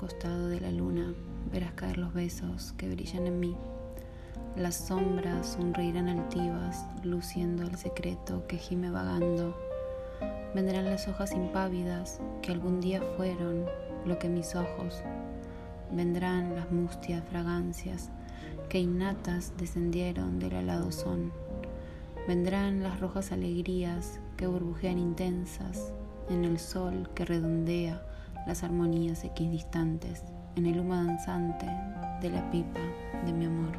costado de la luna verás caer los besos que brillan en mí. Las sombras sonreirán altivas, luciendo el secreto que gime vagando. Vendrán las hojas impávidas que algún día fueron lo que mis ojos. Vendrán las mustias fragancias que innatas descendieron del alado son. Vendrán las rojas alegrías que burbujean intensas en el sol que redondea las armonías equidistantes, en el humo danzante de la pipa de mi amor.